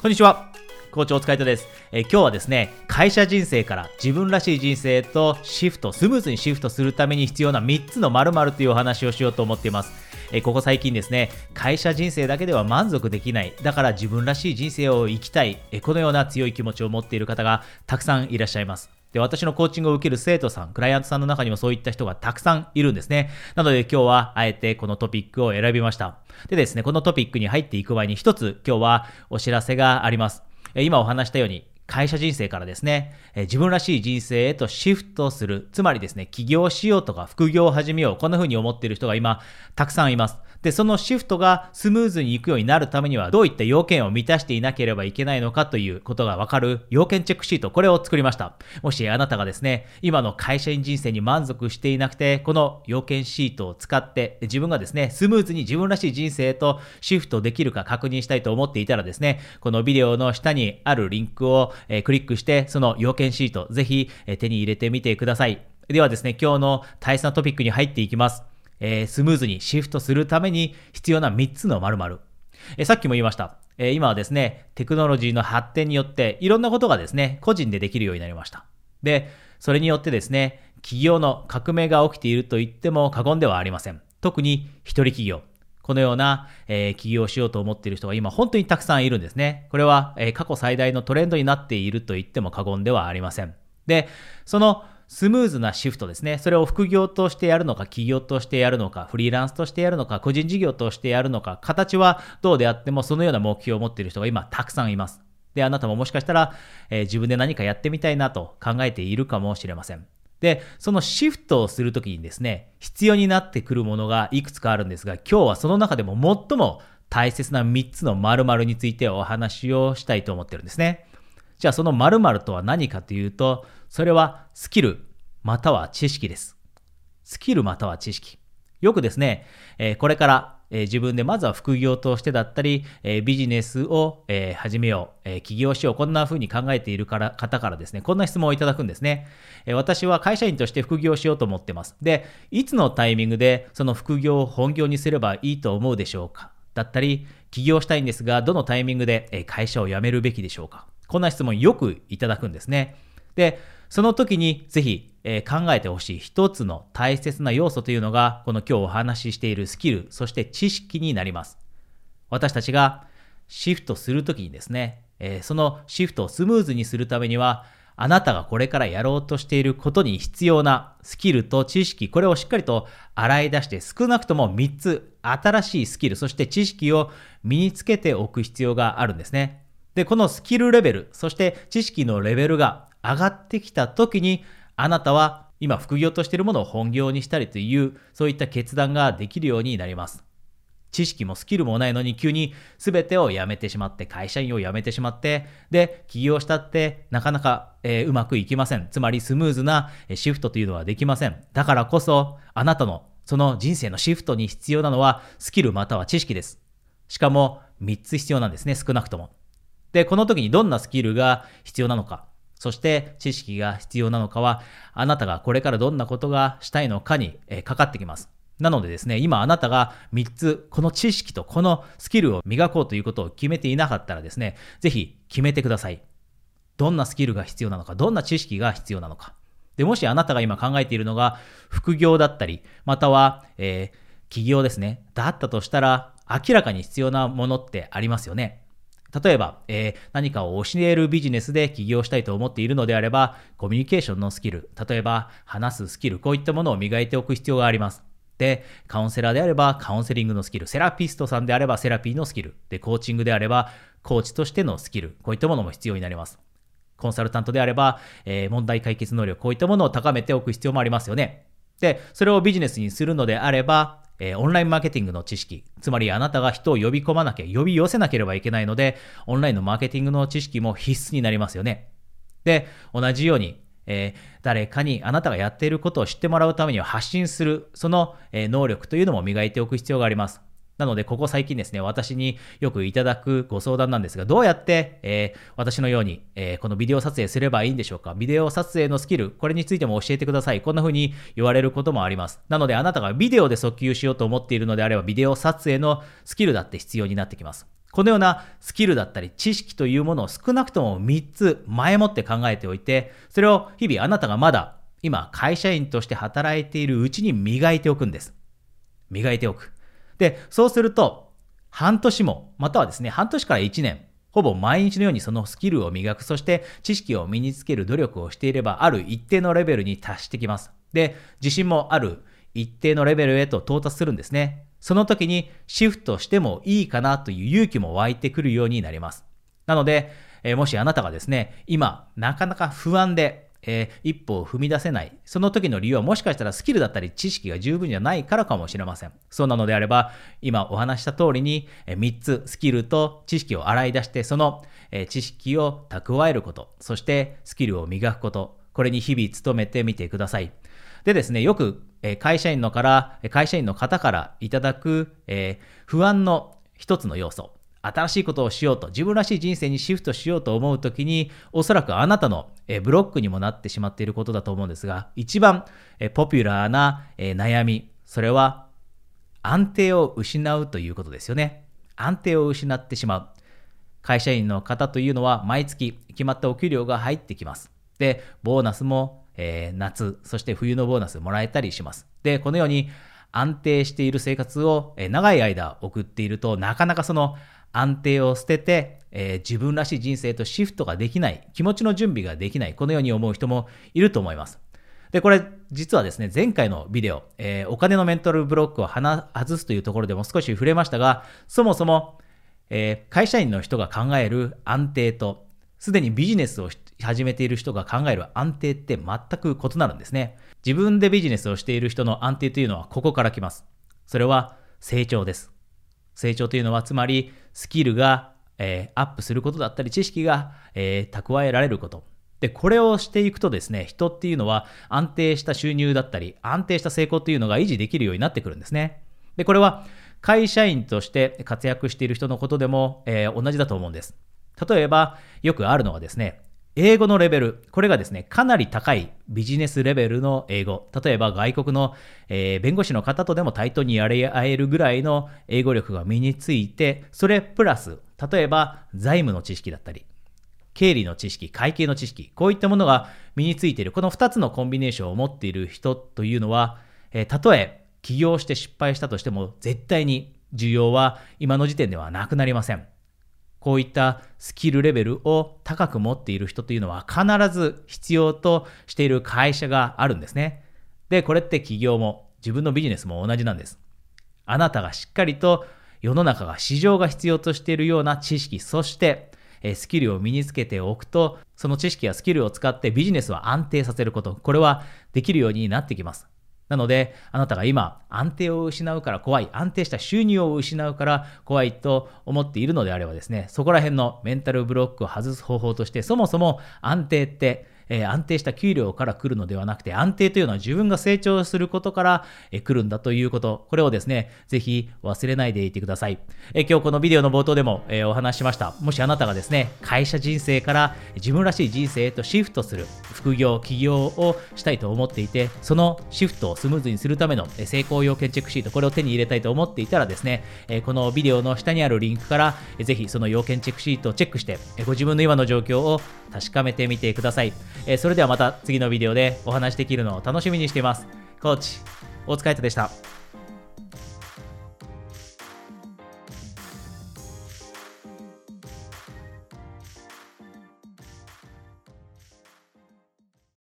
こんにちは。校長お疲れ様です、えー、今日はですね、会社人生から自分らしい人生とシフト、スムーズにシフトするために必要な3つの〇〇というお話をしようと思っています。えー、ここ最近ですね、会社人生だけでは満足できない、だから自分らしい人生を生きたい、えー、このような強い気持ちを持っている方がたくさんいらっしゃいます。で、私のコーチングを受ける生徒さん、クライアントさんの中にもそういった人がたくさんいるんですね。なので今日はあえてこのトピックを選びました。でですね、このトピックに入っていく前に一つ今日はお知らせがあります。今お話したように、会社人生からですね、自分らしい人生へとシフトする。つまりですね、起業しようとか副業を始めよう。こんな風に思っている人が今、たくさんいます。で、そのシフトがスムーズにいくようになるためには、どういった要件を満たしていなければいけないのかということがわかる要件チェックシート、これを作りました。もしあなたがですね、今の会社員人生に満足していなくて、この要件シートを使って、自分がですね、スムーズに自分らしい人生へとシフトできるか確認したいと思っていたらですね、このビデオの下にあるリンクを、えクリックして、その要件シート、ぜひ、え手に入れてみてください。ではですね、今日の大切なトピックに入っていきます。えー、スムーズにシフトするために必要な3つの〇〇。えー、さっきも言いました。えー、今はですね、テクノロジーの発展によっていろんなことがですね、個人でできるようになりました。で、それによってですね、企業の革命が起きていると言っても過言ではありません。特に一人企業。このような、えー、起業をしようと思っている人が今本当にたくさんいるんですね。これは、えー、過去最大のトレンドになっていると言っても過言ではありません。で、そのスムーズなシフトですね。それを副業としてやるのか、企業としてやるのか、フリーランスとしてやるのか、個人事業としてやるのか、形はどうであってもそのような目標を持っている人が今たくさんいます。で、あなたももしかしたら、えー、自分で何かやってみたいなと考えているかもしれません。で、そのシフトをするときにですね、必要になってくるものがいくつかあるんですが、今日はその中でも最も大切な3つの〇〇についてお話をしたいと思ってるんですね。じゃあその〇〇とは何かというと、それはスキルまたは知識です。スキルまたは知識。よくですね、えー、これから、えー、自分でまずは副業としてだったり、えー、ビジネスを、え始めよう、え起業しよう、こんな風に考えているから方からですね、こんな質問をいただくんですね、え私は会社員として副業しようと思ってます。で、いつのタイミングでその副業を本業にすればいいと思うでしょうか？だったり、起業したいんですが、どのタイミングで会社を辞めるべきでしょうか？こんな質問よくいただくんですね。で、その時にぜひ、えー、考えてほしい一つの大切な要素というのが、この今日お話ししているスキル、そして知識になります。私たちがシフトするときにですね、えー、そのシフトをスムーズにするためには、あなたがこれからやろうとしていることに必要なスキルと知識、これをしっかりと洗い出して少なくとも3つ新しいスキル、そして知識を身につけておく必要があるんですね。で、このスキルレベル、そして知識のレベルが上がってきた時に、あなたは今副業としているものを本業にしたりという、そういった決断ができるようになります。知識もスキルもないのに急に全てを辞めてしまって、会社員を辞めてしまって、で、起業したってなかなか、えー、うまくいきません。つまりスムーズなシフトというのはできません。だからこそ、あなたのその人生のシフトに必要なのはスキルまたは知識です。しかも3つ必要なんですね、少なくとも。で、この時にどんなスキルが必要なのか。そして知識が必要なのかは、あなたがこれからどんなことがしたいのかに、えかかってきます。なのでですね、今あなたが3つ、この知識とこのスキルを磨こうということを決めていなかったらですね、ぜひ決めてください。どんなスキルが必要なのか、どんな知識が必要なのか。で、もしあなたが今考えているのが副業だったり、または、えー、起業ですね、だったとしたら、明らかに必要なものってありますよね。例えば、えー、何かを教えるビジネスで起業したいと思っているのであれば、コミュニケーションのスキル、例えば話すスキル、こういったものを磨いておく必要があります。で、カウンセラーであればカウンセリングのスキル、セラピストさんであればセラピーのスキル、で、コーチングであればコーチとしてのスキル、こういったものも必要になります。コンサルタントであれば、えー、問題解決能力、こういったものを高めておく必要もありますよね。で、それをビジネスにするのであれば、えー、オンラインマーケティングの知識、つまりあなたが人を呼び込まなきゃ、呼び寄せなければいけないので、オンラインのマーケティングの知識も必須になりますよね。で、同じように、えー、誰かにあなたがやっていることを知ってもらうためには発信する、その、えー、能力というのも磨いておく必要があります。なので、ここ最近ですね、私によくいただくご相談なんですが、どうやって、えー、私のように、えー、このビデオ撮影すればいいんでしょうか？ビデオ撮影のスキル、これについても教えてください。こんな風に言われることもあります。なので、あなたがビデオで訴求しようと思っているのであれば、ビデオ撮影のスキルだって必要になってきます。このようなスキルだったり知識というものを少なくとも3つ前もって考えておいて、それを日々あなたがまだ今会社員として働いているうちに磨いておくんです。磨いておく。で、そうすると、半年も、またはですね、半年から1年、ほぼ毎日のようにそのスキルを磨く、そして知識を身につける努力をしていれば、ある一定のレベルに達してきます。で、自信もある一定のレベルへと到達するんですね。その時にシフトしてもいいかなという勇気も湧いてくるようになります。なので、え、もしあなたがですね、今、なかなか不安で、えー、一歩を踏み出せない。その時の理由はもしかしたらスキルだったり知識が十分じゃないからかもしれません。そうなのであれば、今お話した通りに、えー、3つスキルと知識を洗い出して、その、えー、知識を蓄えること、そしてスキルを磨くこと、これに日々努めてみてください。でですね、よくえ会社員のから、会社員の方からいただく、え不安の一つの要素。新しいことをしようと、自分らしい人生にシフトしようと思うときに、おそらくあなたのブロックにもなってしまっていることだと思うんですが、一番ポピュラーな悩み、それは安定を失うということですよね。安定を失ってしまう。会社員の方というのは毎月決まったお給料が入ってきます。で、ボーナスも、えー、夏、そして冬のボーナスもらえたりします。で、このように安定している生活を長い間送っていると、なかなかその安定を捨てて、えー、自分らしい人生とシフトができない、気持ちの準備ができない、このように思う人もいると思います。で、これ、実はですね、前回のビデオ、えー、お金のメンタルブロックを外すというところでも少し触れましたが、そもそも、えー、会社員の人が考える安定と、すでにビジネスを始めている人が考える安定って全く異なるんですね。自分でビジネスをしている人の安定というのはここから来ます。それは成長です。成長というのはつまりスキルが、えー、アップすることだったり知識が、えー、蓄えられること。で、これをしていくとですね、人っていうのは安定した収入だったり安定した成功っていうのが維持できるようになってくるんですね。で、これは会社員として活躍している人のことでも、えー、同じだと思うんです。例えば、よくあるのはですね、英語のレベル、これがですね、かなり高いビジネスレベルの英語。例えば外国の、えー、弁護士の方とでも対等にやり合えるぐらいの英語力が身について、それプラス、例えば財務の知識だったり、経理の知識、会計の知識、こういったものが身についている、この2つのコンビネーションを持っている人というのは、えー、たとえ起業して失敗したとしても、絶対に需要は今の時点ではなくなりません。こういったスキルレベルを高く持っている人というのは必ず必要としている会社があるんですね。で、これって企業も自分のビジネスも同じなんです。あなたがしっかりと世の中が市場が必要としているような知識、そしてスキルを身につけておくと、その知識やスキルを使ってビジネスを安定させること、これはできるようになってきます。なので、あなたが今、安定を失うから怖い、安定した収入を失うから怖いと思っているのであればですね、そこら辺のメンタルブロックを外す方法として、そもそも安定ってえー、安定した給料から来るのではなくて、安定というのは自分が成長することから、えー、来るんだということ、これをですね、ぜひ忘れないでいてください。えー、今日このビデオの冒頭でも、えお話ししました。もしあなたがですね、会社人生から自分らしい人生へとシフトする、副業、起業をしたいと思っていて、そのシフトをスムーズにするための成功要件チェックシート、これを手に入れたいと思っていたらですね、このビデオの下にあるリンクから、ぜひその要件チェックシートをチェックして、ご自分の今の状況を確かめてみてください。えそれではまた次のビデオでお話できるのを楽しみにしています。コーチ、お疲れ様でした。